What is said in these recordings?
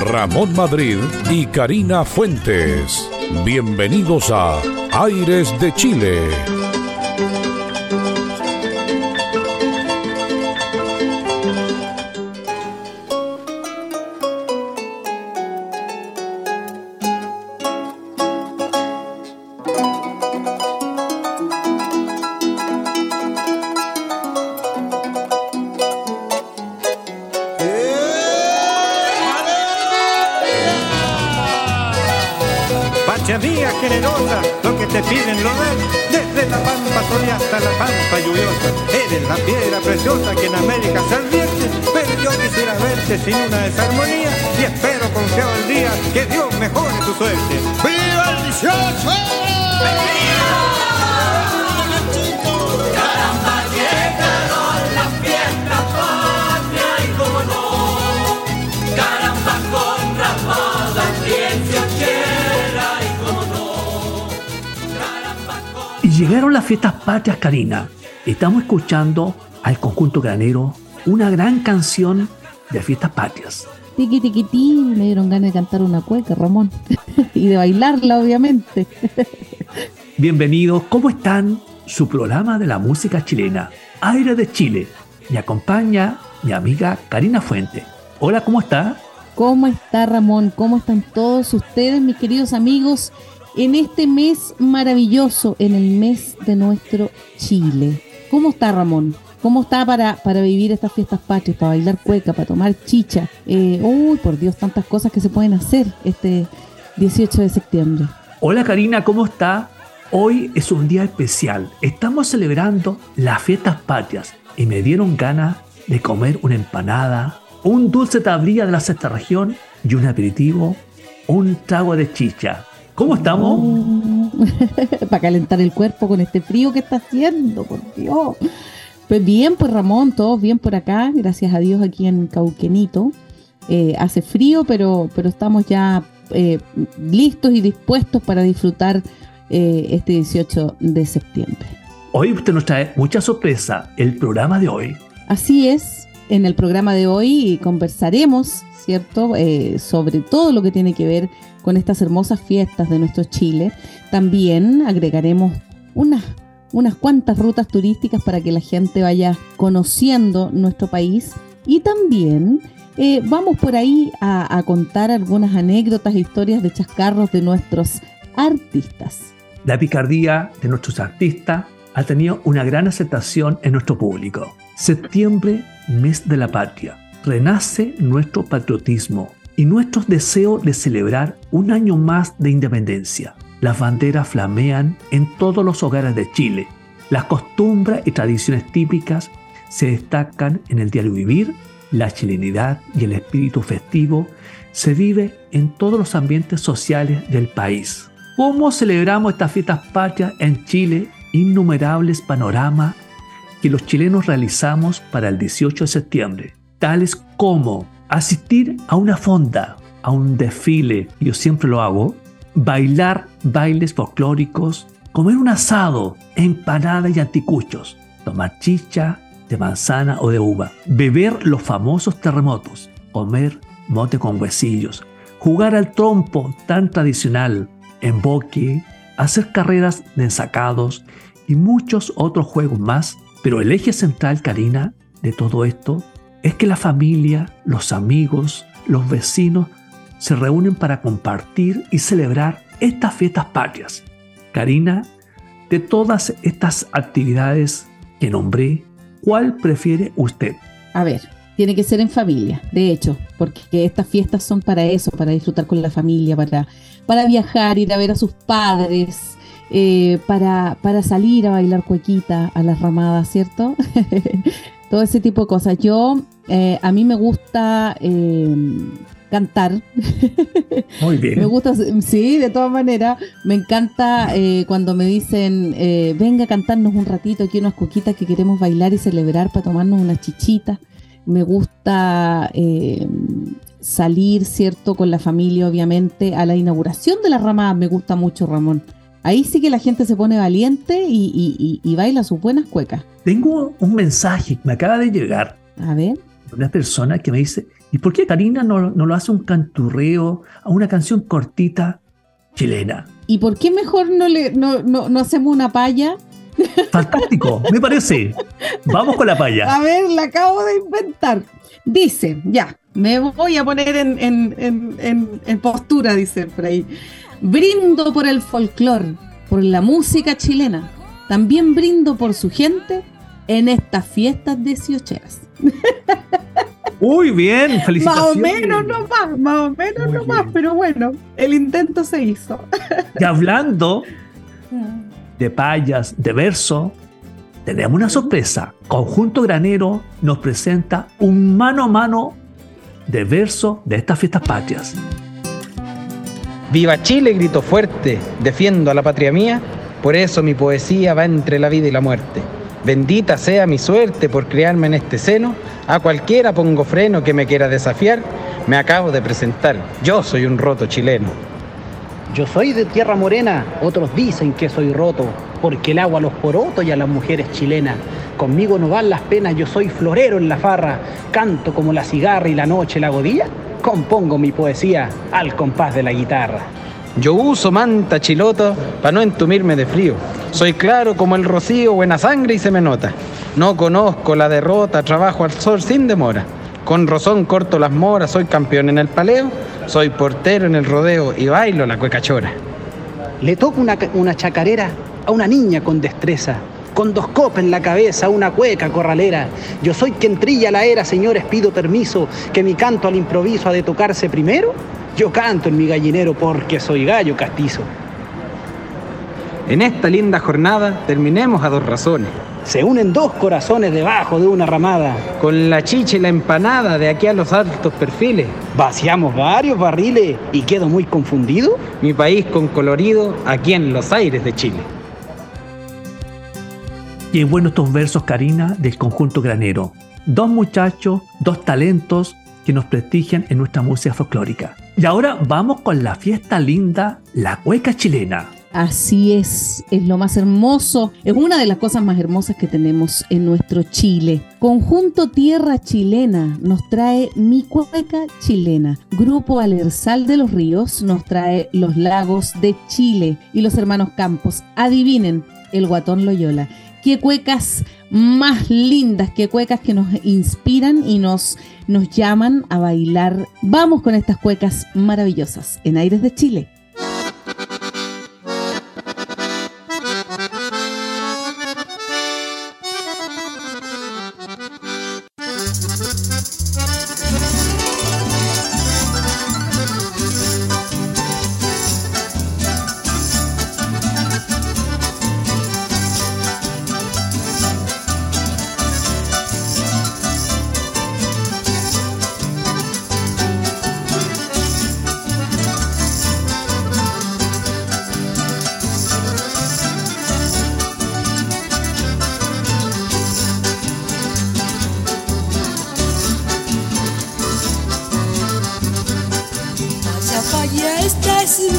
Ramón Madrid y Karina Fuentes. Bienvenidos a Aires de Chile. La piedra preciosa que en América se advierte, pero yo quisiera verte sin una desarmonía y espero confiado el día que Dios mejore tu suerte. ¡Viva el 18! Y llegaron las fiestas patrias, Karina. Estamos escuchando al conjunto granero una gran canción de fiestas patrias. Tiqui tiquitín, me dieron ganas de cantar una cueca, Ramón. y de bailarla, obviamente. Bienvenidos, ¿cómo están? Su programa de la música chilena, Aire de Chile. Me acompaña mi amiga Karina Fuente. Hola, ¿cómo está? ¿Cómo está Ramón? ¿Cómo están todos ustedes, mis queridos amigos, en este mes maravilloso, en el mes de nuestro Chile? ¿Cómo está Ramón? ¿Cómo está para, para vivir estas fiestas patrias, para bailar cueca, para tomar chicha? Eh, uy, por Dios, tantas cosas que se pueden hacer este 18 de septiembre. Hola Karina, ¿cómo está? Hoy es un día especial. Estamos celebrando las fiestas patrias y me dieron ganas de comer una empanada, un dulce tablilla de la sexta región y un aperitivo, un trago de chicha. ¿Cómo estamos? para calentar el cuerpo con este frío que está haciendo, por Dios. Pues bien, pues Ramón, todos bien por acá, gracias a Dios aquí en Cauquenito. Eh, hace frío, pero, pero estamos ya eh, listos y dispuestos para disfrutar eh, este 18 de septiembre. Hoy usted nos trae mucha sorpresa. El programa de hoy Así es, en el programa de hoy conversaremos, ¿cierto?, sobre todo lo que tiene que ver con estas hermosas fiestas de nuestro Chile. También agregaremos unas, unas cuantas rutas turísticas para que la gente vaya conociendo nuestro país. Y también eh, vamos por ahí a, a contar algunas anécdotas e historias de chascarros de nuestros artistas. La picardía de nuestros artistas ha tenido una gran aceptación en nuestro público. Septiembre, mes de la patria. Renace nuestro patriotismo y nuestros deseos de celebrar un año más de independencia. Las banderas flamean en todos los hogares de Chile. Las costumbres y tradiciones típicas se destacan en el diario vivir. La chilenidad y el espíritu festivo se vive en todos los ambientes sociales del país. ¿Cómo celebramos estas fiestas patrias en Chile? Innumerables panoramas que los chilenos realizamos para el 18 de septiembre, tales como asistir a una fonda, a un desfile, yo siempre lo hago, bailar bailes folclóricos, comer un asado, empanada y anticuchos, tomar chicha de manzana o de uva, beber los famosos terremotos, comer mote con huesillos, jugar al trompo tan tradicional, emboque, hacer carreras de ensacados y muchos otros juegos más. Pero el eje central, Karina, de todo esto es que la familia, los amigos, los vecinos se reúnen para compartir y celebrar estas fiestas patrias. Karina, de todas estas actividades que nombré, ¿cuál prefiere usted? A ver, tiene que ser en familia, de hecho, porque estas fiestas son para eso, para disfrutar con la familia, para, para viajar, ir a ver a sus padres, eh, para, para salir a bailar cuequita a las ramadas, ¿cierto? Todo ese tipo de cosas. Yo, eh, a mí me gusta eh, cantar. Muy bien. me gusta, sí, de todas maneras. Me encanta cuando me dicen, venga a cantarnos un ratito aquí unas cuequitas que queremos bailar y celebrar para tomarnos unas chichitas. Me gusta salir, ¿cierto? Con la familia, obviamente, a la inauguración de las ramadas. Me gusta mucho, Ramón. Ahí sí que la gente se pone valiente y, baila sus buenas cuecas. Tengo un mensaje que me acaba de llegar. A ver. Una persona que me dice, ¿y por qué Karina no, lo hace un canturreo a una canción cortita chilena? ¿Y por qué mejor no, le, no, no, hacemos una paya? Fantástico, me parece. Vamos con la paya. A ver, la acabo de inventar. Dice, ya, me voy a poner en, en postura, dice por ahí. Brindo por el folclor, por la música chilena. También brindo por su gente en estas fiestas de Siocheras. Muy bien, felicitaciones. Más o menos no más, más o menos no más, pero bueno, el intento se hizo. Y hablando de payas, de verso, tenemos una sorpresa. Conjunto Granero nos presenta un mano a mano de verso de estas fiestas patrias. Viva Chile, grito fuerte, defiendo a la patria mía, por eso mi poesía va entre la vida y la muerte. Bendita sea mi suerte por criarme en este seno, a cualquiera pongo freno que me quiera desafiar, me acabo de presentar, yo soy un roto chileno. Yo soy de tierra morena, otros dicen que soy roto, porque el agua a los porotos y a las mujeres chilenas. Conmigo no van las penas, yo soy florero en la farra, canto como la cigarra y la noche la godilla compongo mi poesía al compás de la guitarra. Yo uso manta chiloto para no entumirme de frío. Soy claro como el rocío, buena sangre y se me nota. No conozco la derrota, trabajo al sol sin demora. Con rozón corto las moras, soy campeón en el paleo, soy portero en el rodeo y bailo la cuecachora. Le toco una, una chacarera a una niña con destreza con dos copas en la cabeza, una cueca corralera. Yo soy quien trilla la era, señores, pido permiso, que mi canto al improviso ha de tocarse primero. Yo canto en mi gallinero porque soy gallo castizo. En esta linda jornada terminemos a dos razones. Se unen dos corazones debajo de una ramada. Con la chicha y la empanada de aquí a los altos perfiles. Vaciamos varios barriles y quedo muy confundido. Mi país con colorido aquí en los aires de Chile. Y en buenos estos versos, Karina, del conjunto granero. Dos muchachos, dos talentos que nos prestigian en nuestra música folclórica. Y ahora vamos con la fiesta linda, la cueca chilena. Así es, es lo más hermoso, es una de las cosas más hermosas que tenemos en nuestro Chile. Conjunto Tierra Chilena nos trae Mi Cueca Chilena. Grupo Alersal de los Ríos nos trae Los Lagos de Chile y los hermanos Campos. Adivinen, el Guatón Loyola qué cuecas más lindas, qué cuecas que nos inspiran y nos, nos llaman a bailar. Vamos con estas cuecas maravillosas en Aires de Chile.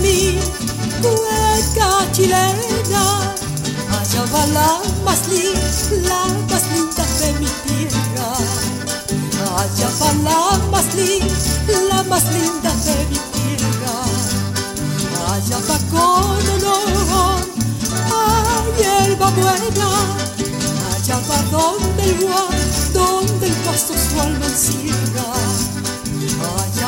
mi cueca chilena. Allá va la más linda, la más linda de mi tierra. Allá va la más linda, la más linda de mi tierra. Allá va con honor, ay, hierba buena. Allá va donde el guan, donde el pasto su alma encierra.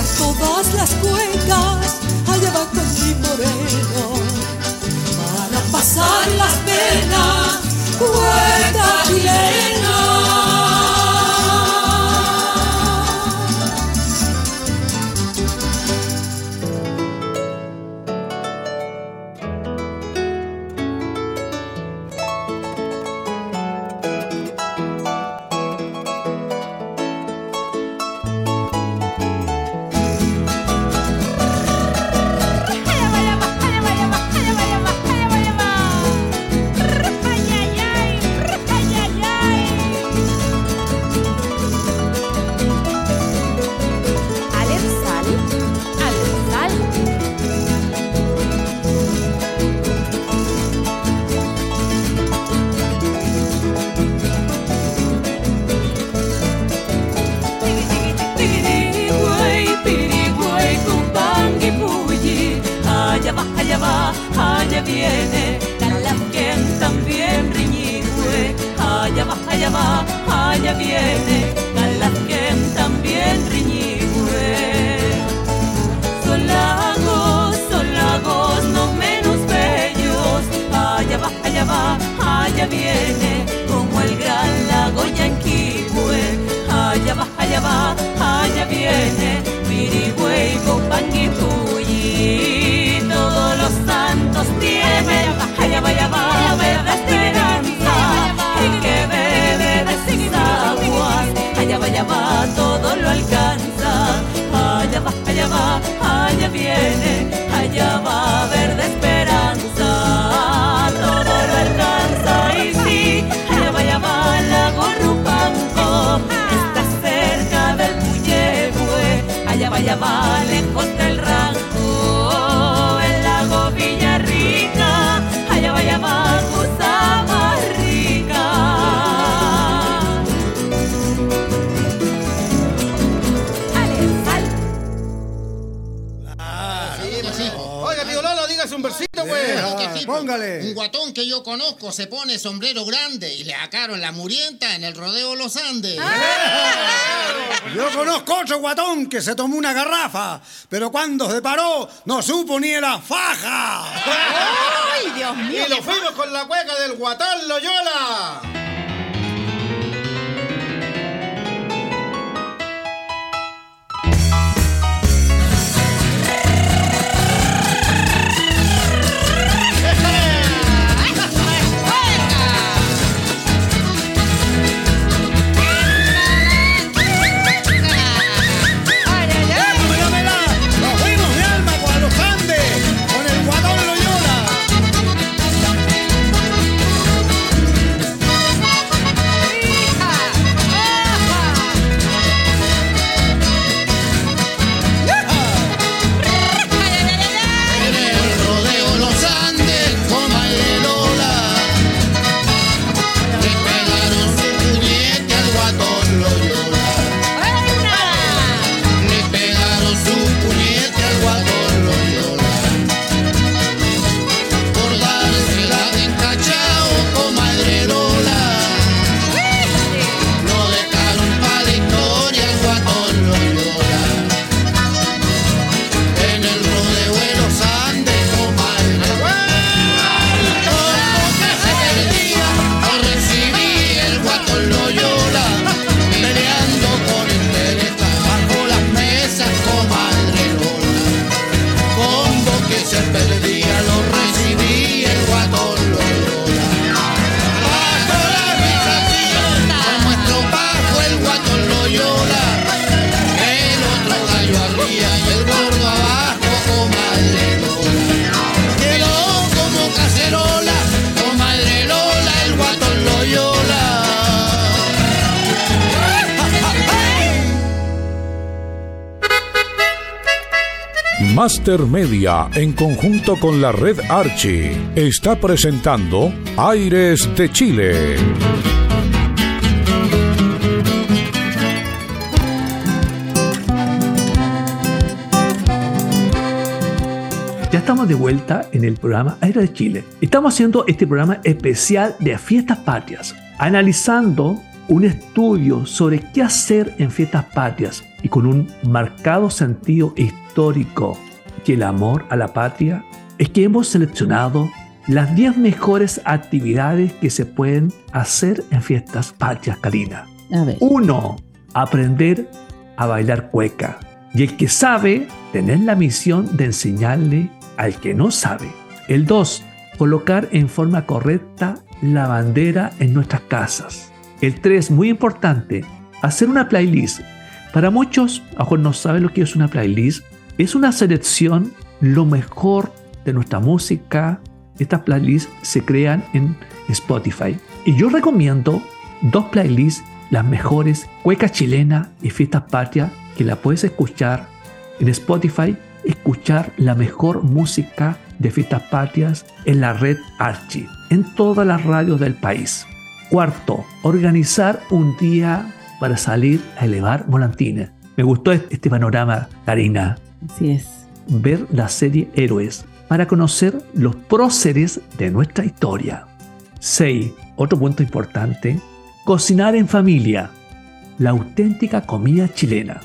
todas las cuecas allá va con mi moreno para pasar las penas, cueca chilena. Que se tomó una garrafa, pero cuando se paró no supo ni la faja. ¡Ay, Dios mío! Y lo fuimos con la cueca del guatón Loyola. Master Media, en conjunto con la red Archie, está presentando Aires de Chile. Ya estamos de vuelta en el programa Aires de Chile. Estamos haciendo este programa especial de fiestas patrias, analizando un estudio sobre qué hacer en fiestas patrias y con un marcado sentido histórico que el amor a la patria, es que hemos seleccionado las 10 mejores actividades que se pueden hacer en fiestas patrias, Karina. A ver. 1. Aprender a bailar cueca. Y el que sabe, tener la misión de enseñarle al que no sabe. El 2. Colocar en forma correcta la bandera en nuestras casas. El 3. Muy importante, hacer una playlist. Para muchos, a mejor no saben lo que es una playlist. Es una selección, lo mejor de nuestra música. Estas playlists se crean en Spotify. Y yo recomiendo dos playlists, las mejores, Cueca Chilena y Fiestas Patrias, que la puedes escuchar en Spotify, escuchar la mejor música de Fiestas Patrias en la red Archie, en todas las radios del país. Cuarto, organizar un día para salir a elevar volantines. Me gustó este panorama, Karina. Así es. Ver la serie Héroes para conocer los próceres de nuestra historia. 6. Otro punto importante, cocinar en familia. La auténtica comida chilena.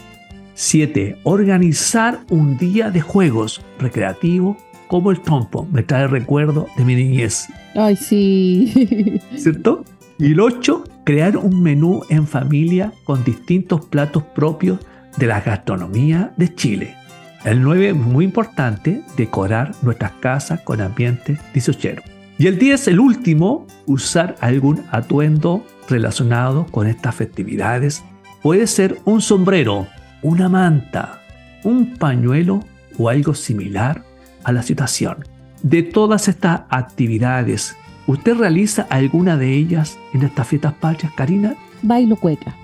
7. Organizar un día de juegos recreativos como el trompo. Me trae recuerdo de mi niñez. Ay, sí. ¿Cierto? Y el 8. Crear un menú en familia con distintos platos propios de la gastronomía de Chile. El 9, muy importante, decorar nuestras casas con ambiente disochero. Y el 10, el último, usar algún atuendo relacionado con estas festividades. Puede ser un sombrero, una manta, un pañuelo o algo similar a la situación. De todas estas actividades, ¿usted realiza alguna de ellas en estas fiestas patrias, Karina? Bailo cueca.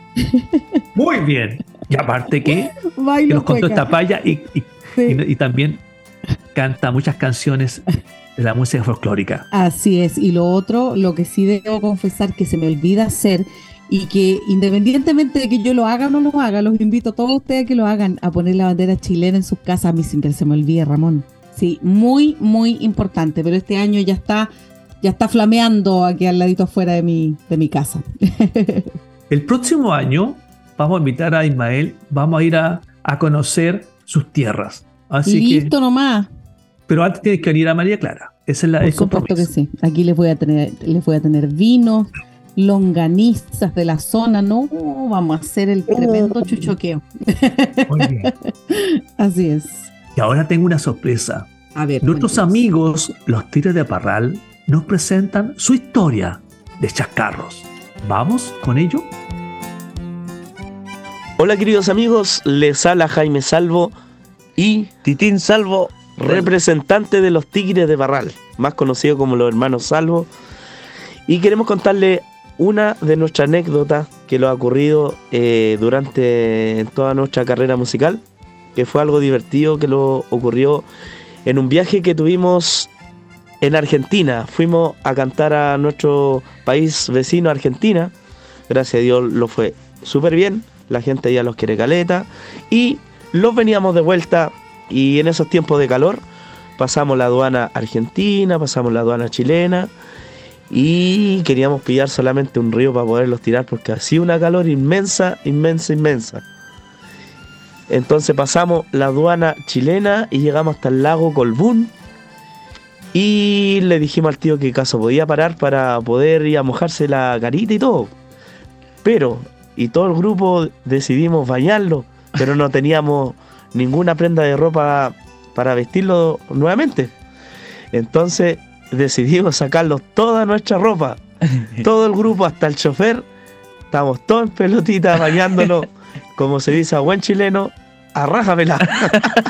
Muy bien. Y aparte que, que nos contó esta paya y, y- Sí. y- y también canta muchas canciones de la música folclórica. Así es. Y lo otro, lo que sí debo confesar que se me olvida hacer y que independientemente de que yo lo haga o no lo haga, los invito a todos ustedes a que lo hagan, a poner la bandera chilena en sus casas. A mí siempre se me olvida, Ramón. Sí, muy, muy importante. Pero este año ya está, ya está flameando aquí al ladito afuera de mi, de mi casa. El próximo año vamos a invitar a Ismael, vamos a ir a, a conocer sus tierras. Así Listo que, nomás. pero antes tienes que venir a María Clara. Esa es la Por el supuesto que sí. Aquí les voy a tener, les voy a tener vinos, longanizas de la zona. No, vamos a hacer el tremendo chuchoqueo. Muy bien. Así es. Y ahora tengo una sorpresa. A ver. Nuestros amigos, los Tigres de Parral, nos presentan su historia de chascarros. ¿Vamos con ello? Hola queridos amigos, les habla Jaime Salvo y Titín Salvo, representante de los Tigres de Barral, más conocido como los hermanos Salvo. Y queremos contarle una de nuestras anécdotas que lo ha ocurrido eh, durante toda nuestra carrera musical, que fue algo divertido que lo ocurrió en un viaje que tuvimos en Argentina. Fuimos a cantar a nuestro país vecino, Argentina. Gracias a Dios lo fue súper bien. La gente ya los quiere caleta. Y los veníamos de vuelta y en esos tiempos de calor pasamos la aduana argentina, pasamos la aduana chilena y queríamos pillar solamente un río para poderlos tirar porque hacía una calor inmensa, inmensa, inmensa. Entonces pasamos la aduana chilena y llegamos hasta el lago Colbún y le dijimos al tío que caso podía parar para poder ir a mojarse la carita y todo. Pero, y todo el grupo decidimos bañarlo, pero no teníamos ninguna prenda de ropa para vestirlo nuevamente. Entonces decidimos sacarlos toda nuestra ropa, todo el grupo, hasta el chofer. Estamos todos en pelotita bañándonos, como se dice a buen chileno, a raja pelada.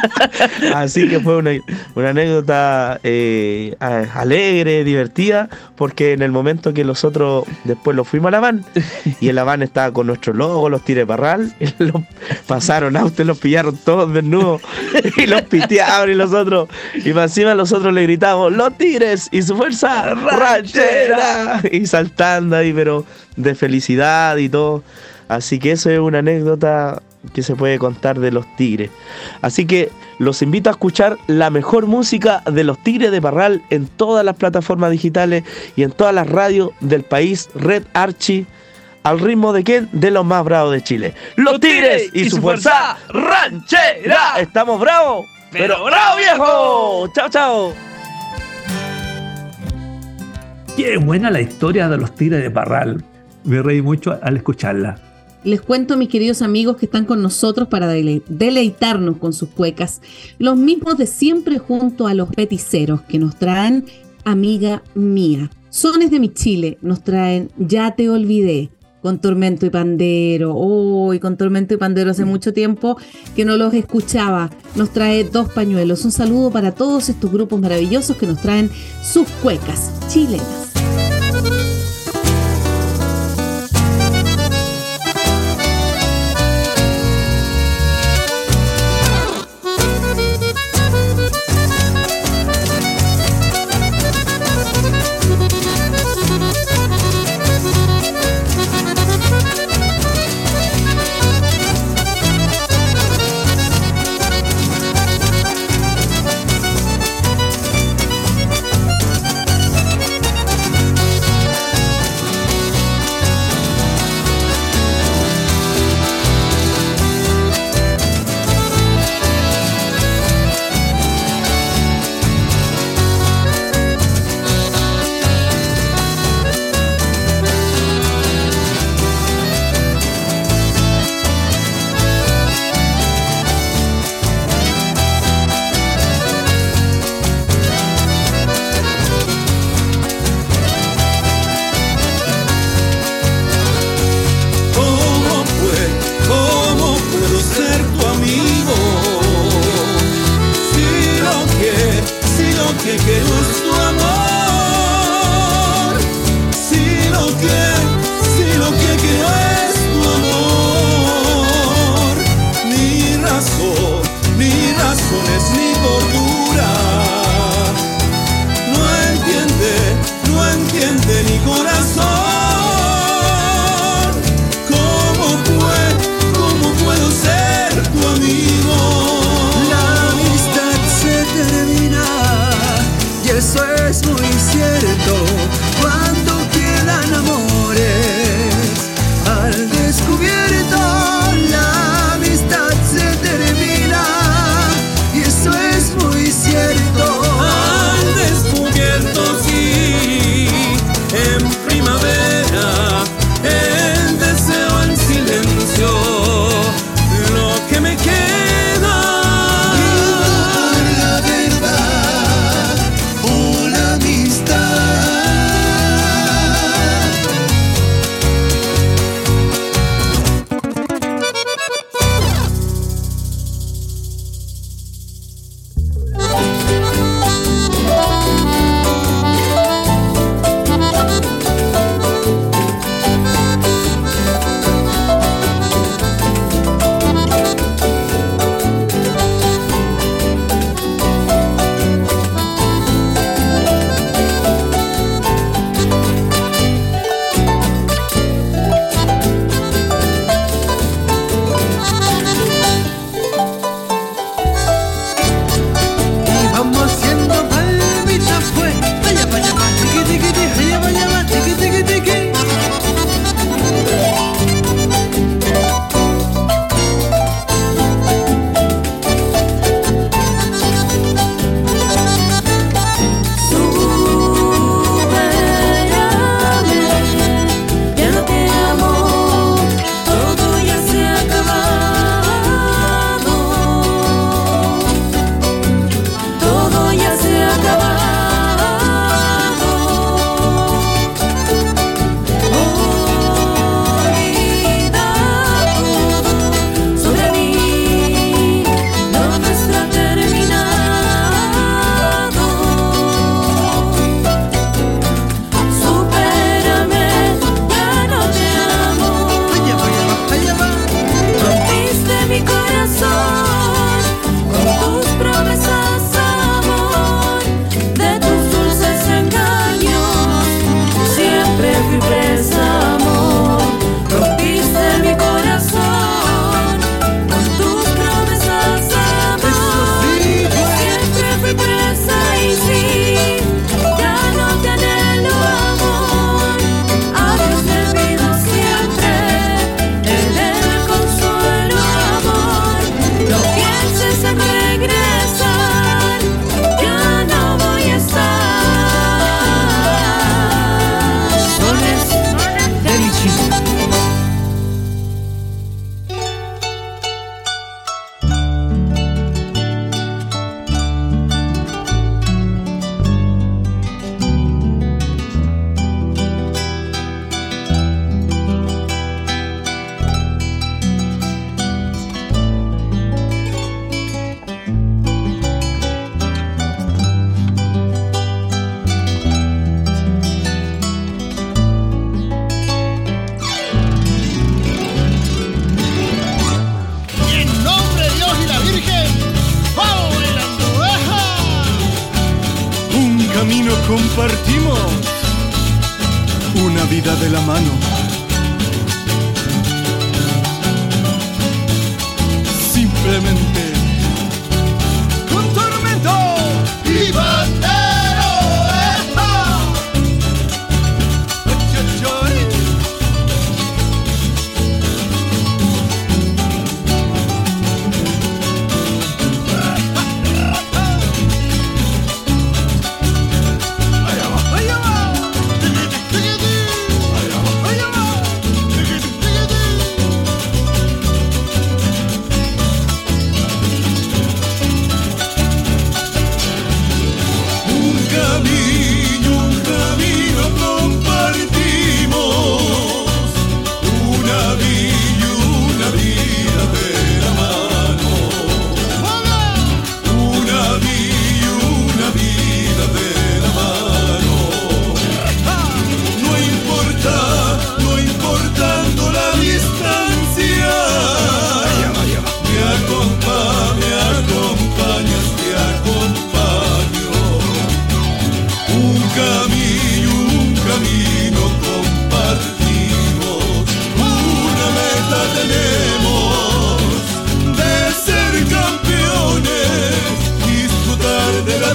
Así que fue una, una anécdota eh, alegre, divertida, porque en el momento que nosotros después los fuimos a la van, y en la van estaba con nuestro logo, los tire parral, y los pasaron los pillaron todos desnudos, y los pitearon y los otros, y más encima nosotros le gritamos, los tigres y su fuerza ranchera, y saltando ahí, pero de felicidad y todo. Así que eso es una anécdota que se puede contar de los tigres. Así que los invito a escuchar la mejor música de los tigres de Parral en todas las plataformas digitales y en todas las radios del país, Red Archie. ¿Al ritmo de quién? De los más bravos de Chile. Los Tigres y, su fuerza ranchera. Estamos bravos, pero bravo viejo. Chao, chao. Qué buena la historia de los Tigres de Parral. Me reí mucho al escucharla. Les cuento, mis queridos amigos, que están con nosotros para dele- deleitarnos con sus cuecas. Los mismos de siempre junto a los peticeros que nos traen Amiga Mía. Sones de mi Chile nos traen Ya te olvidé. Con Tormento y Pandero. Uy, con Tormento y Pandero hace mucho tiempo que no los escuchaba. Nos trae dos pañuelos. Un saludo para todos estos grupos maravillosos que nos traen sus cuecas chilenas.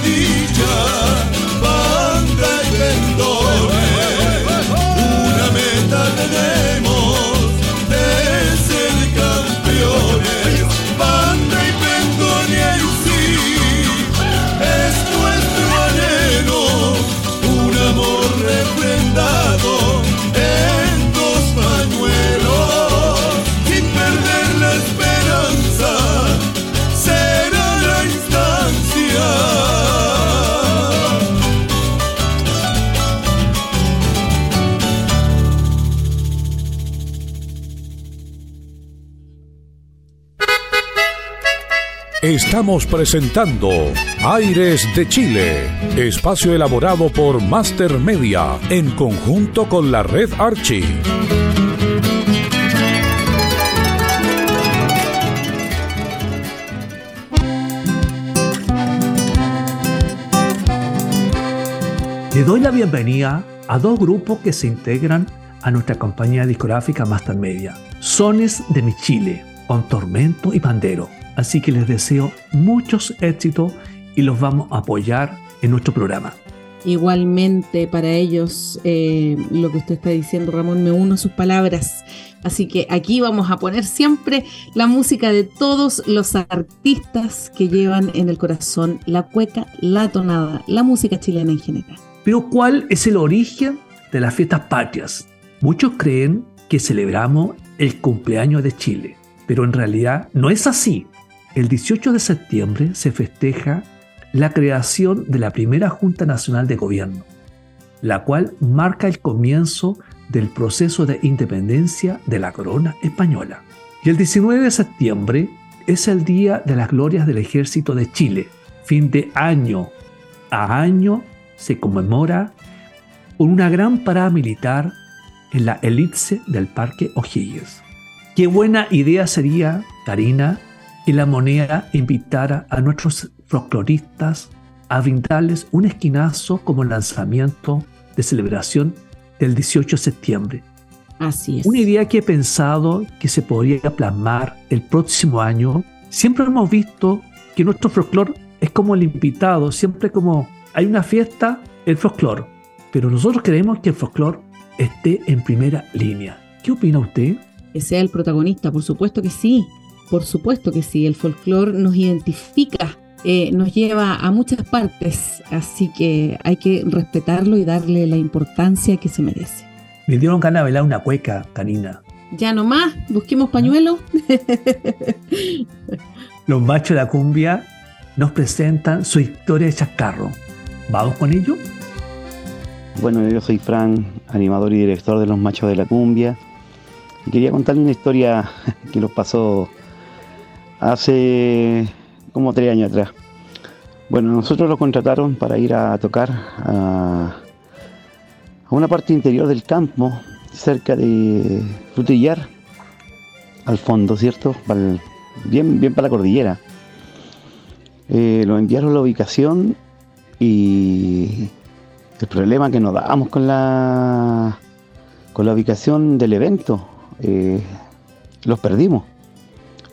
Disfrutar de Estamos presentando Aires de Chile, espacio elaborado por Master Media en conjunto con la red Archie. Le doy la bienvenida a dos grupos que se integran a nuestra compañía discográfica Master Media. Sones de mi Chile, con Tormento y Pandero. Así que les deseo muchos éxitos y los vamos a apoyar en nuestro programa. Igualmente para ellos, eh, lo que usted está diciendo, Ramón, me uno a sus palabras. Así que aquí vamos a poner siempre la música de todos los artistas que llevan en el corazón la cueca, la tonada, la música chilena en general. Pero ¿cuál es el origen de las fiestas patrias? Muchos creen que celebramos el cumpleaños de Chile, pero en realidad no es así. El 18 de septiembre se festeja la creación de la primera Junta Nacional de Gobierno, la cual marca el comienzo del proceso de independencia de la corona española. Y el 19 de septiembre es el Día de las Glorias del Ejército de Chile. Fin de año a año se conmemora con una gran parada militar en la elipse del Parque O'Higgins. Qué buena idea sería, Karina, que la moneda invitara a nuestros folcloristas a brindarles un esquinazo como lanzamiento de celebración del 18 de septiembre. Así es. Una idea que he pensado que se podría plasmar el próximo año. Siempre hemos visto que nuestro folclore es como el invitado, siempre como hay una fiesta, el folclore. Pero nosotros queremos que el folclore esté en primera línea. ¿Qué opina usted? Que sea el protagonista, por supuesto que sí. Por supuesto que sí. El folclore nos identifica, eh, nos lleva a muchas partes. Así que hay que respetarlo y darle la importancia que se merece. Me dieron ganas de bailar una cueca, Canina. Ya nomás, busquemos pañuelo. Los machos de la cumbia nos presentan su historia de chascarro. ¿Vamos con ello? Bueno, yo soy Fran, animador y director de Los Machos de la Cumbia. Y quería contarle una historia que nos pasó hace como tres años atrás. Bueno, nosotros lo contrataron para ir a tocar a, una parte interior del campo, cerca de Frutillar, al fondo, ¿cierto? Bien, bien para la cordillera. Eh, lo enviaron a la ubicación y El problema que nos dábamos con la con la ubicación del evento, eh, los perdimos.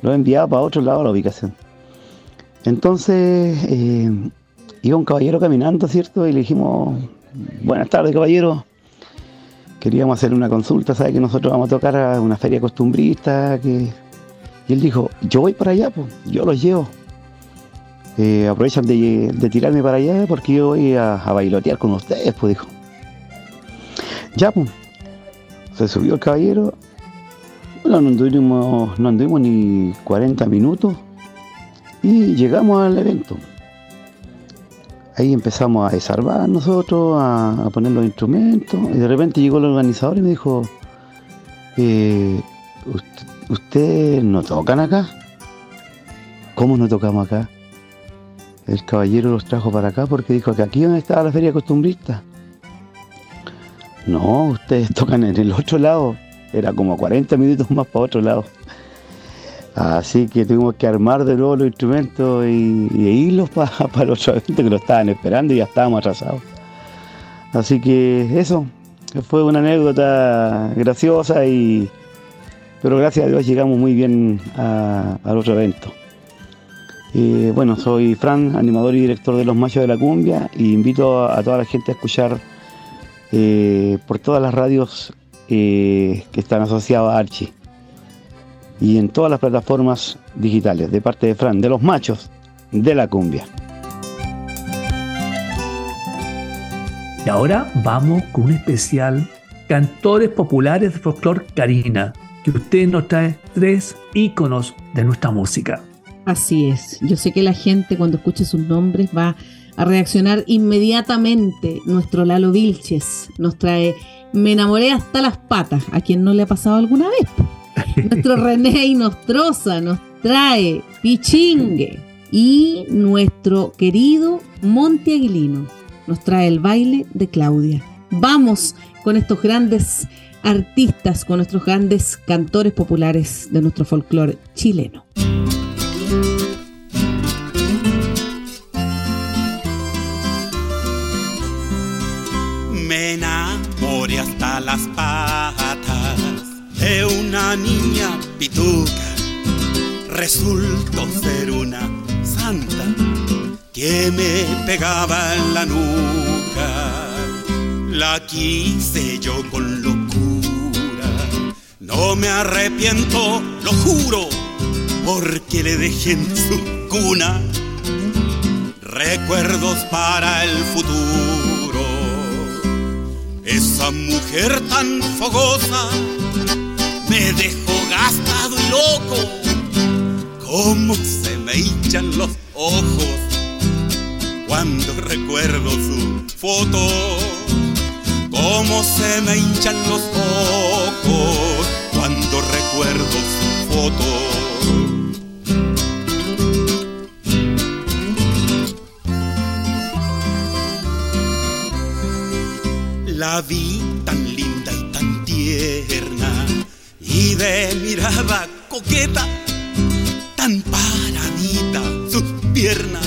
Los enviaba para otro lado la ubicación. Entonces eh, iba un caballero caminando, ¿cierto? Y le dijimos, buenas tardes, caballero. Queríamos hacer una consulta, ¿sabe que nosotros vamos a tocar a una feria costumbrista? Que... Y él dijo, yo voy para allá, pues, yo los llevo. Eh, aprovechan de, tirarme para allá porque yo voy a, a bailotear con ustedes, pues dijo. Ya, pues. Se subió el caballero. No anduvimos, no ni 40 minutos y llegamos al evento. Ahí empezamos a desarmar nosotros, a, poner los instrumentos, y de repente llegó el organizador y me dijo, eh, ¿usted, ¿ustedes no tocan acá? ¿Cómo no tocamos acá? El caballero los trajo para acá porque dijo que aquí donde estaba la feria costumbrista. No, ustedes tocan en el otro lado. Era como 40 minutos más para otro lado. Así que tuvimos que armar de nuevo los instrumentos y, y irlos para pa el otro evento que lo estaban esperando y ya estábamos atrasados. Así que eso, fue una anécdota graciosa y pero gracias a Dios llegamos muy bien al otro evento. Eh, bueno, soy Fran, animador y director de Los Machos de la Cumbia y invito a, a toda la gente a escuchar eh, por todas las radios eh, que están asociadas a Archie y en todas las plataformas digitales de parte de Fran, de los machos de la cumbia. Y ahora vamos con un especial Cantores Populares de Folclor Karina, que usted nos trae tres íconos de nuestra música. Así es, yo sé que la gente cuando escuche sus nombres va a reaccionar inmediatamente. Nuestro Lalo Vilches nos trae Me enamoré hasta las patas, a quien no le ha pasado alguna vez. Nuestro René Inostroza nos trae Pichingue. Y nuestro querido Monte Aguilino nos trae el baile de Claudia. Vamos con estos grandes artistas, con nuestros grandes cantores populares de nuestro folclore chileno. Las patas de una niña pituca. Resultó ser una santa que me pegaba en la nuca. La quise yo con locura. No me arrepiento, lo juro, porque le dejé en su cuna recuerdos para el futuro. Esa mujer tan fogosa me dejó gastado y loco. Cómo se me hinchan los ojos cuando recuerdo su foto. Cómo se me hinchan los ojos cuando recuerdo su foto. La vi tan linda y tan tierna y de mirada coqueta, tan paradita sus piernas,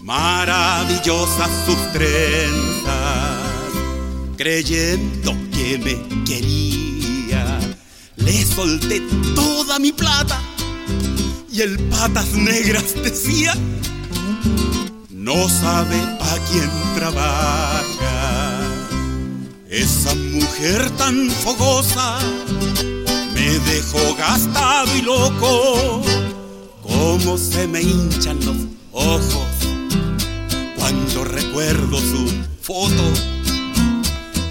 maravillosas sus trenzas, creyendo que me quería, le solté toda mi plata y el patas negras decía, no sabe pa' quién trabaja. Esa mujer tan fogosa me dejó gastado y loco. Cómo se me hinchan los ojos cuando recuerdo su foto.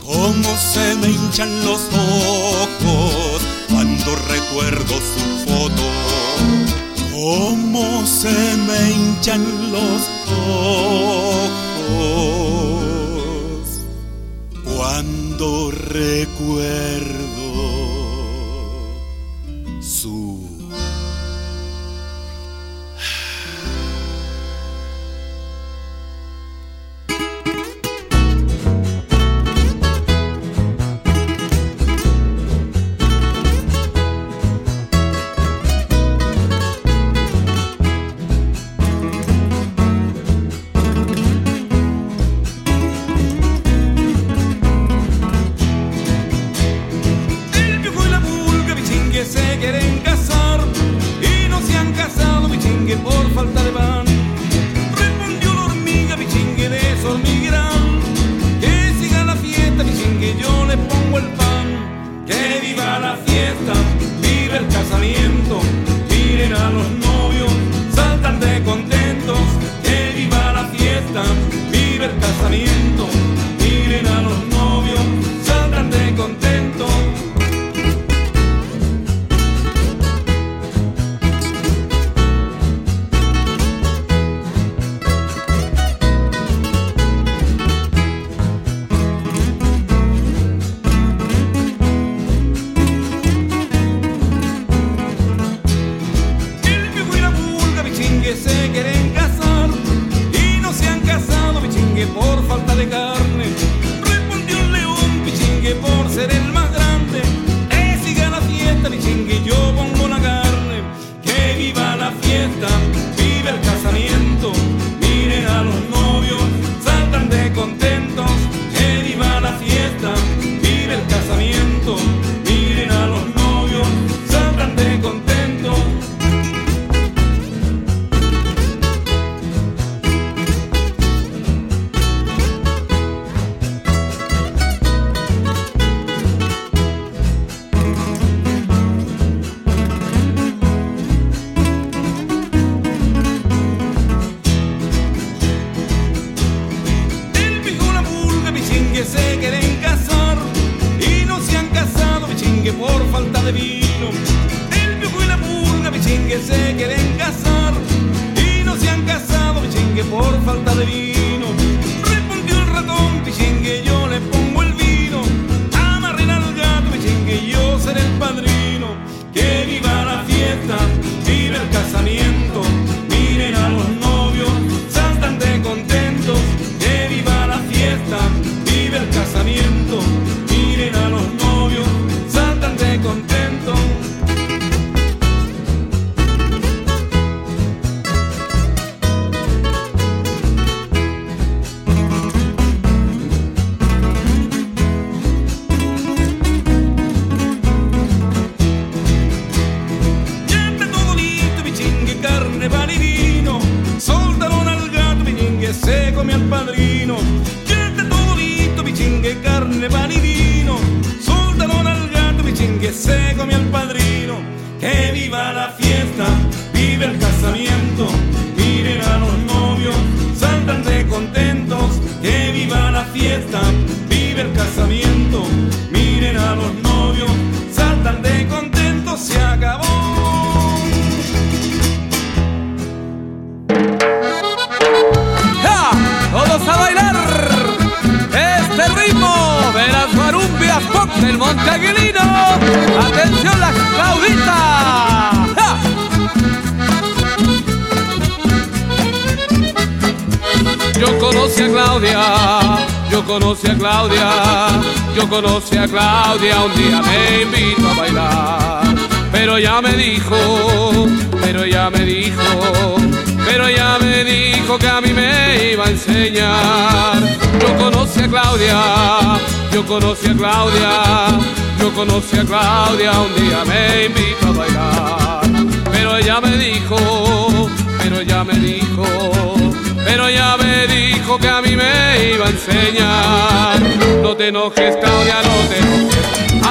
Cómo se me hinchan los ojos cuando recuerdo su foto. Cómo se me hinchan los ojos cuando recuerdo su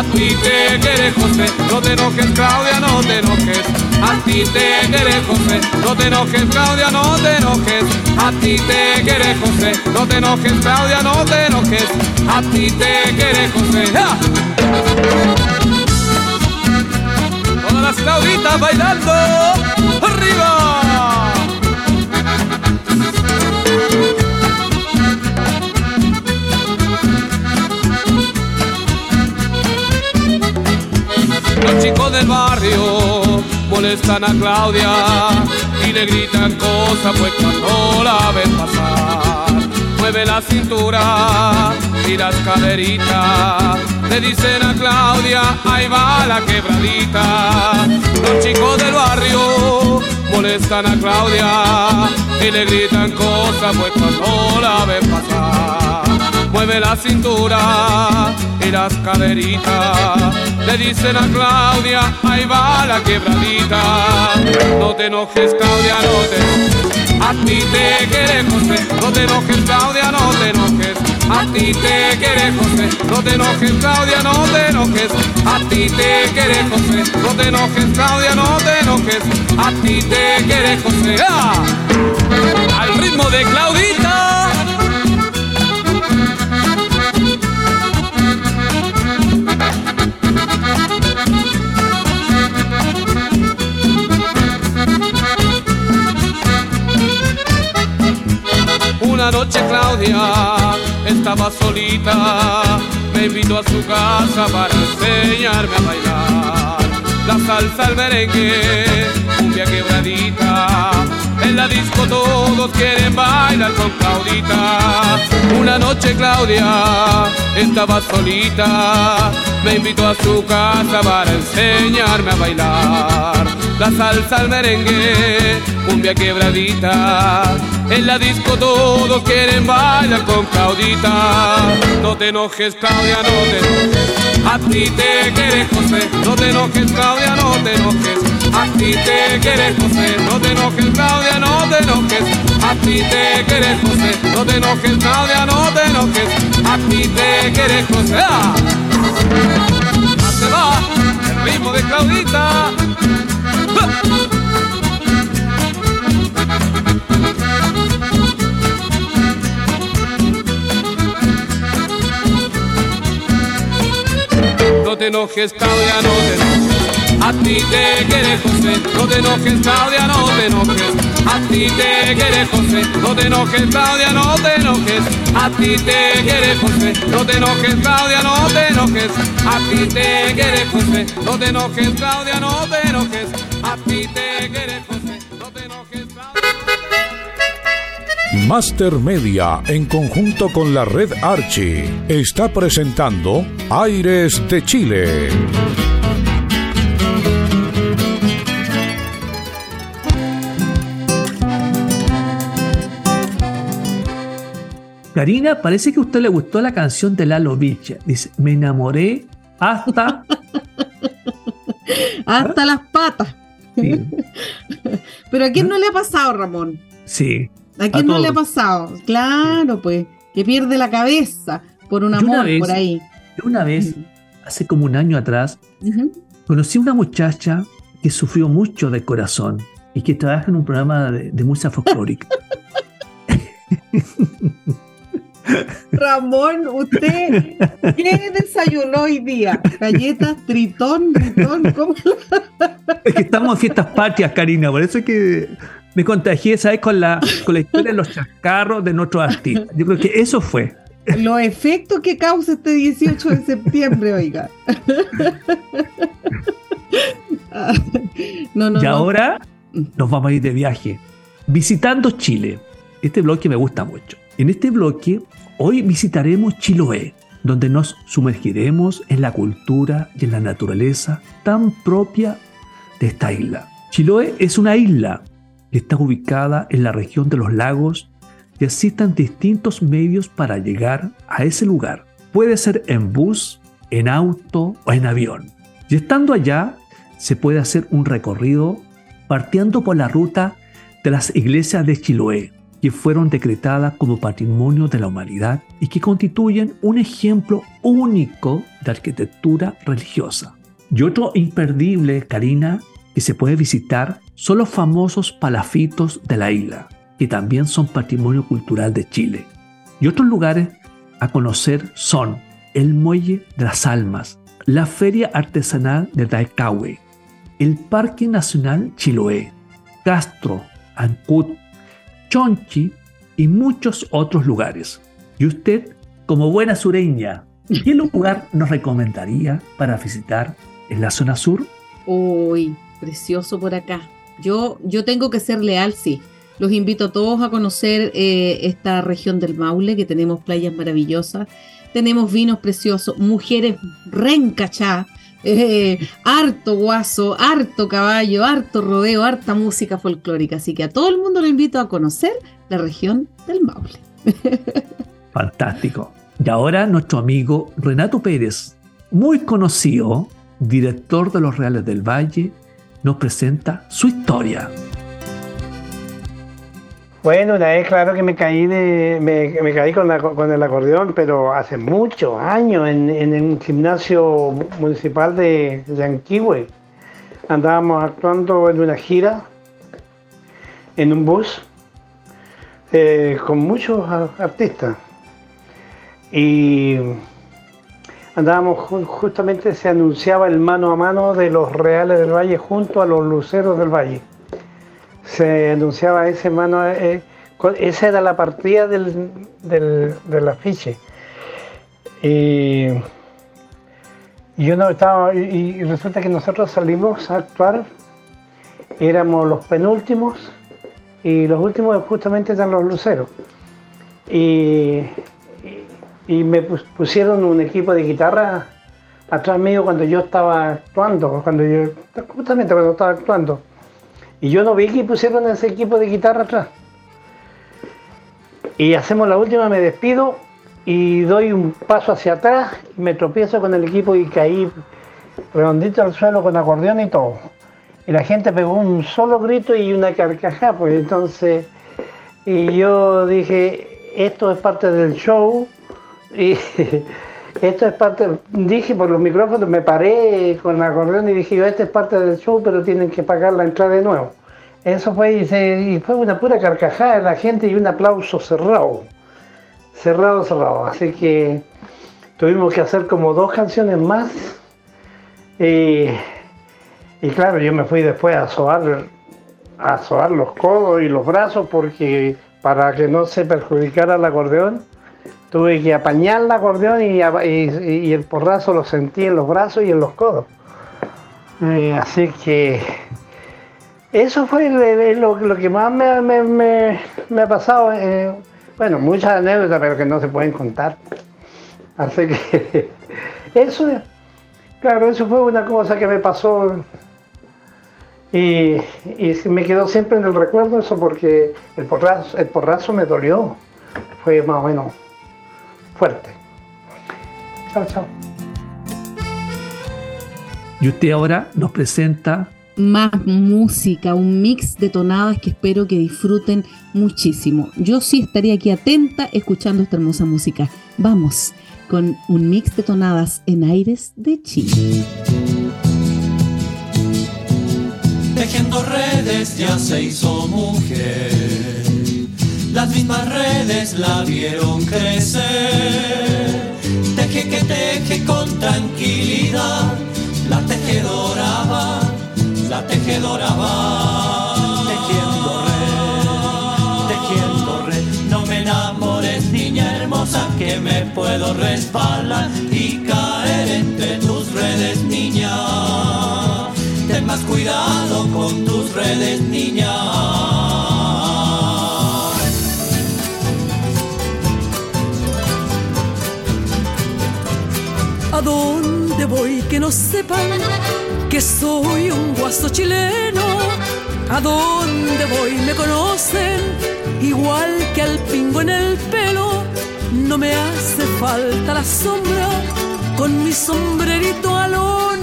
A ti te quiere José, no te enojes, Claudia, no te enojes. A ti te quiere José, no te enojes, Claudia, no te enojes. A ti te quiere José, no te enojes, Claudia, no te enojes. A ti te quiere José. ¡Ja! Todas las Clauditas bailando. ¡Arriba! Los chicos del barrio molestan a Claudia y le gritan cosas pues cuando la ven pasar. Mueve la cintura y las caderitas. Le dicen a Claudia, ahí va la quebradita. Los chicos del barrio molestan a Claudia y le gritan cosas pues cuando la ven pasar. Mueve la cintura las caderitas. Le dicen a Claudia, ahí va la quebradita. No te enojes, Claudia, no te. A ti te quiere José, no te enojes, Claudia, no te enojes. A ti te quiere José, no te enojes, Claudia, no te enojes. A ti te quiere José, no te enojes, Claudia, no te enojes. A ti te quiere José. ¡Ah! Al ritmo de Claudita. Una noche Claudia estaba solita, me invitó a su casa para enseñarme a bailar. La salsa, el merengue, cumbia quebradita, en la disco todos quieren bailar con Claudita. Una noche Claudia estaba solita, me invitó a su casa para enseñarme a bailar. La salsa, el merengue, cumbia quebradita, en la disco todos quieren bailar con Claudita. No te enojes, Claudia, no te enojes. A ti te quiere José, no te enojes, Claudia, no te enojes. A ti te quiere José, no te enojes, Claudia, no te enojes. A ti te quiere José, no te enojes, Claudia, no te enojes. A ti te quiere José. ¡Ah, se va el ritmo de Claudita. Te enojes, Claudia, no te enojes. A ti te quiere no te Claudia, no te enojes. A ti te quiere José, no te enojes, Claudia, no te enojes. A ti te quiere José, no te enojes, Claudia, no te enojes. A ti te quiere José, no te enojes, Claudia, no te enojes. A ti te quiere Master Media, en conjunto con la red Archie, está presentando Aires de Chile. Karina, parece que a usted le gustó la canción de Lalo Villa. Dice, me enamoré hasta... Hasta las patas. Sí. Pero a quién no le ha pasado, Ramón? Sí. ¿A quién no le ha pasado? Claro, pues, que pierde la cabeza por un amor vez- por ahí. Yo una vez, hace como un año atrás, conocí a una muchacha que sufrió mucho de corazón y que trabaja en un programa de, de música folclórica. Ramón, ¿usted qué desayunó hoy día? Galletas, tritón, tritón, ¿cómo? es que estamos en fiestas patrias, Karina, por eso es que me contagié, ¿sabes? Con la, con la historia de los chascarros de nuestros artistas. Yo creo que eso fue. Los efectos que causa este 18 de septiembre, oiga. Ah, no, no, y no. ahora nos vamos a ir de viaje, visitando Chile. Este bloque me gusta mucho. En este bloque, hoy visitaremos Chiloé, donde nos sumergiremos en la cultura y en la naturaleza tan propia de esta isla. Chiloé es una isla que está ubicada en la región de los lagos y existen distintos medios para llegar a ese lugar. Puede ser en bus, en auto o en avión. Y estando allá, se puede hacer un recorrido partiendo por la ruta de las iglesias de Chiloé, que fueron decretadas como patrimonio de la humanidad y que constituyen un ejemplo único de arquitectura religiosa. Y otro imperdible, Karina, que se puede visitar son los famosos palafitos de la isla, que también son patrimonio cultural de Chile. Y otros lugares a conocer son el Muelle de las Almas, la Feria Artesanal de Daecahue, el Parque Nacional Chiloé, Castro, Ancud, Chonchi y muchos otros lugares. Y usted, como buena sureña, ¿qué lugar nos recomendaría para visitar en la zona sur? Uy, precioso por acá. Yo, yo tengo que ser leal, sí. Los invito a todos a conocer eh, esta región del Maule, que tenemos playas maravillosas, tenemos vinos preciosos, mujeres rencachá, eh, harto guaso, harto caballo, harto rodeo, harta música folclórica. Así que a todo el mundo lo invito a conocer la región del Maule. Fantástico. Y ahora nuestro amigo Renato Pérez, muy conocido, director de los Reales del Valle, nos presenta su historia. Bueno, una vez claro que me caí de, me, caí con, el acordeón, pero hace muchos años en, en un gimnasio municipal de Yanquihue. Andábamos actuando en una gira, en un bus, eh, con muchos artistas. Y andábamos ju- justamente, se anunciaba el mano a mano de los Reales del Valle junto a los Luceros del Valle se anunciaba ese mano, eh, esa era la partida del, del, del afiche. Y, y yo no estaba, y, y resulta que nosotros salimos a actuar, éramos los penúltimos y los últimos justamente eran los luceros. Y, y me pus- pusieron un equipo de guitarra atrás mío cuando yo estaba actuando, cuando yo, justamente cuando estaba actuando. Y yo no vi que pusieron ese equipo de guitarra atrás. Y hacemos la última, me despido y doy un paso hacia atrás, y me tropiezo con el equipo y caí redondito al suelo con acordeón y todo. Y la gente pegó un solo grito y una carcajada, pues entonces, y yo dije, esto es parte del show, y esto es parte, dije por los micrófonos, me paré con el acordeón y dije, yo, este es parte del show, pero tienen que pagar la entrada de nuevo. Eso fue, y fue una pura carcajada de la gente y un aplauso cerrado, cerrado, cerrado. Así que tuvimos que hacer como dos canciones más Y, y claro, yo me fui después a sobar, a sobar los codos y los brazos porque para que no se perjudicara el acordeón, tuve que apañar el acordeón y, el porrazo lo sentí en los brazos y en los codos. Eh, así que eso fue lo- que más me, ha pasado. eh, bueno, muchas anécdotas, pero que no se pueden contar. Así que eso, claro, eso fue una cosa que me pasó y, y me quedó siempre en el recuerdo eso porque el porrazo, el porrazo me dolió. Fue más o menos fuerte. Chao, chao. Y usted ahora nos presenta más música, un mix de tonadas que espero que disfruten muchísimo. Yo sí estaría aquí atenta escuchando esta hermosa música. Vamos con un mix de tonadas en aires de Chile. Tejiendo redes ya se hizo mujer. Las mismas redes la vieron crecer. Teje que teje con tranquilidad. La tejedora va, la tejedora va. Tejiendo red, tejiendo red. No me enamores, niña hermosa, que me puedo resbalar y caer entre tus redes, niña. Ten más cuidado con tus redes, no sepan que soy un guaso chileno? ¿A dónde voy me conocen igual que al pingo en el pelo? No me hace falta la sombra con mi sombrerito alón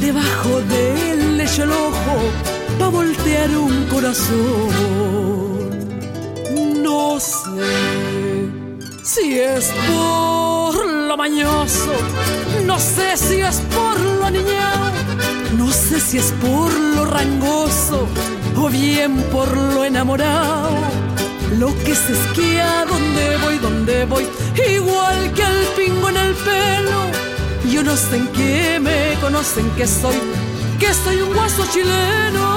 debajo del lecho el ojo pa' voltear un corazón. No sé si es por lo mañoso, no sé si es por lo niñado, no sé si es por lo rangoso o bien por lo enamorado. Lo que se esquía, donde voy, donde voy, igual que el pingo en el pelo. Yo no sé en qué me conocen que soy, que soy un guaso chileno.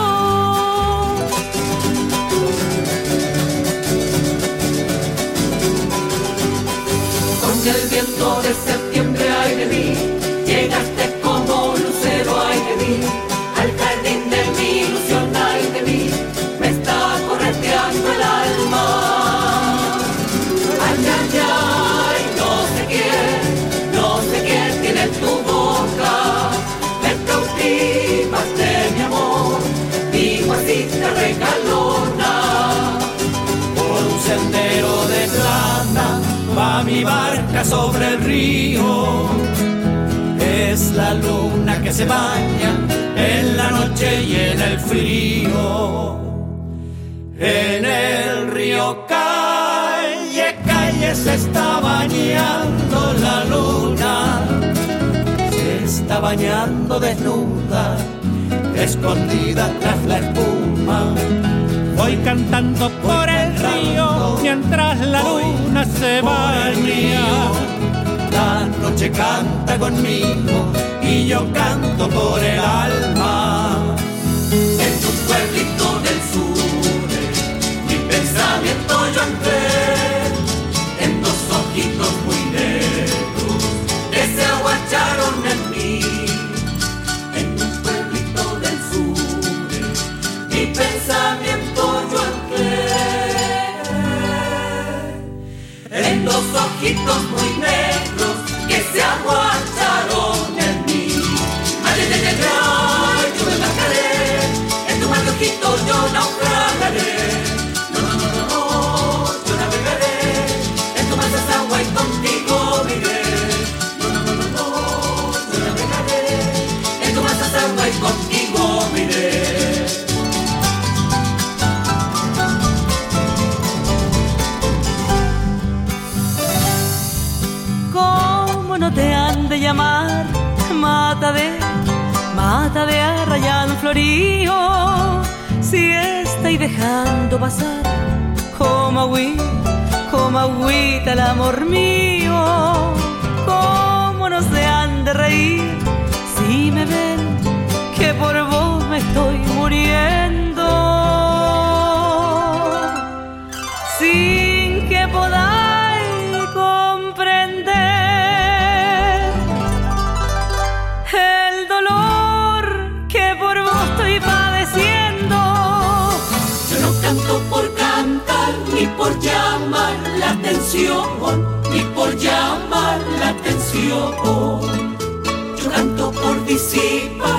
El viento de septiembre, ay de mí, llegaste como lucero, ay de mí, al jardín de mi ilusión, ay de mí, me está correteando el alma. Ay, ay, ay, no sé quién, no sé quién tiene tu boca, me cautivaste mi amor, mi guasita regalona, por un sendero de plata va mi sobre el río. Es la luna que se baña en la noche y en el frío. En el río calle, calle se está bañando la luna. Se está bañando desnuda, escondida tras la espuma. Voy cantando mientras la luna se baña. La noche canta conmigo y yo canto por el alma. En tu pueblito del sur, mi pensamiento yo entré que se dejando pasar, como agüita, como agüita el amor mío. ¿Cómo atención, ni por llamar la atención. Yo canto por disipar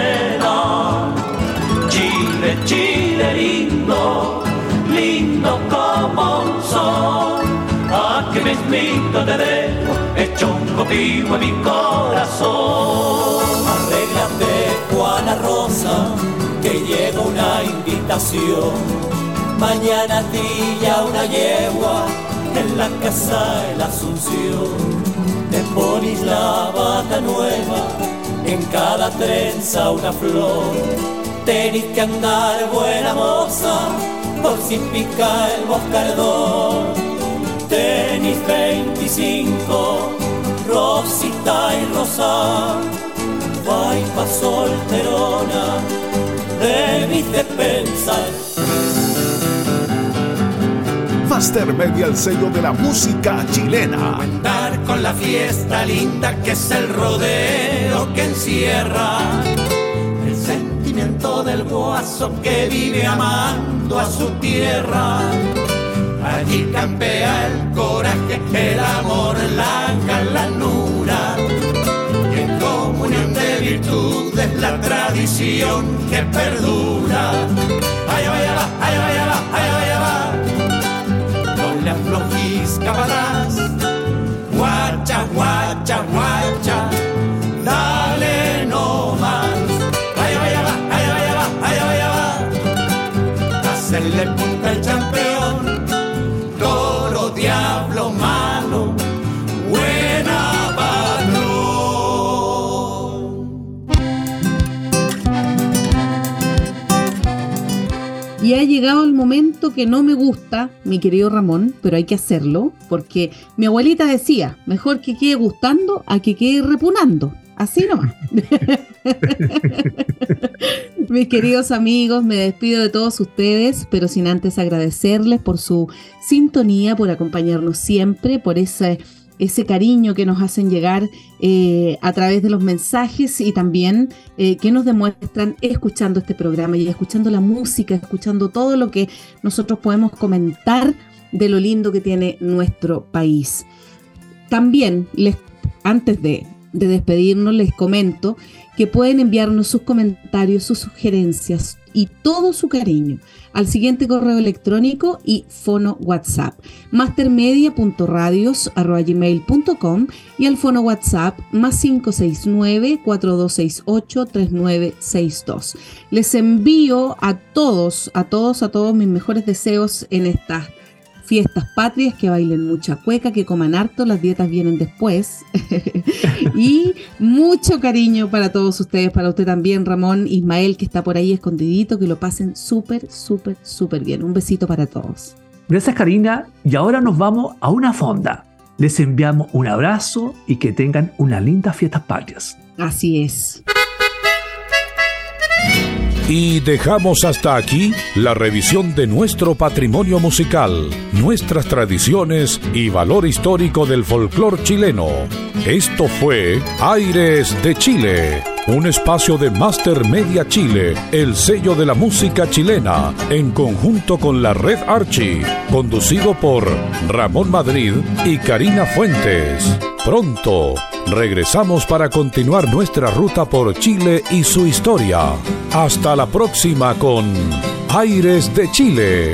Lindo, lindo como un sol. Aquí mismito te dejo, hecho un copihue en mi corazón. Arréglate, Juana Rosa, que llega una invitación. Mañana trilla una yegua en la casa de la Asunción. Te pones la bata nueva, en cada trenza una flor. Tenés que andar buena moza, por si pica el boscardón. Tenis 25, Rosita y Rosa, pa' solterona, debiste pensar. Master Media, el sello de la música chilena. Andar con la fiesta linda que es el rodeo que encierra del guaso que vive amando a su tierra. Allí campea el coraje, el amor, la galanura. Y en comunión de virtudes la tradición que perdura. Allá vaya va, allá vaya va, allá vaya va. No le aflojís capataz. Guacha, guacha, guacha. Hacerle punta al campeón. Toro, diablo, malo. Buena patrón. Y ha llegado el momento que no me gusta, mi querido Ramón, pero hay que hacerlo, porque mi abuelita decía, mejor que quede gustando a que quede repunando. Así nomás. Mis queridos amigos, me despido de todos ustedes, pero sin antes agradecerles por su sintonía, por acompañarnos siempre, por ese, ese cariño que nos hacen llegar eh, a través de los mensajes y también eh, que nos demuestran escuchando este programa y escuchando la música, escuchando todo lo que nosotros podemos comentar de lo lindo que tiene nuestro país. También, les, antes de, de despedirnos, les comento que pueden enviarnos sus comentarios, sus sugerencias y todo su cariño al siguiente correo electrónico y fono WhatsApp mastermedia.radios.gmail.com y al fono WhatsApp más 569-4268-3962. Les envío a todos, a todos, a todos mis mejores deseos en estas fiestas patrias, que bailen mucha cueca, que coman harto, las dietas vienen después. y mucho cariño para todos ustedes, para usted también, Ramón, Ismael, que está por ahí escondidito, que lo pasen súper, súper, súper bien. Un besito para todos. Gracias Karina y ahora nos vamos a una fonda. Les enviamos un abrazo y que tengan unas lindas fiestas patrias. Así es. Y dejamos hasta aquí la revisión de nuestro patrimonio musical, nuestras tradiciones y valor histórico del folclor chileno. Esto fue Aires de Chile un espacio de Master Media Chile, el sello de la música chilena, en conjunto con la Red Archie, conducido por Ramón Madrid y Karina Fuentes. Pronto regresamos para continuar nuestra ruta por Chile y su historia. Hasta la próxima con Aires de Chile.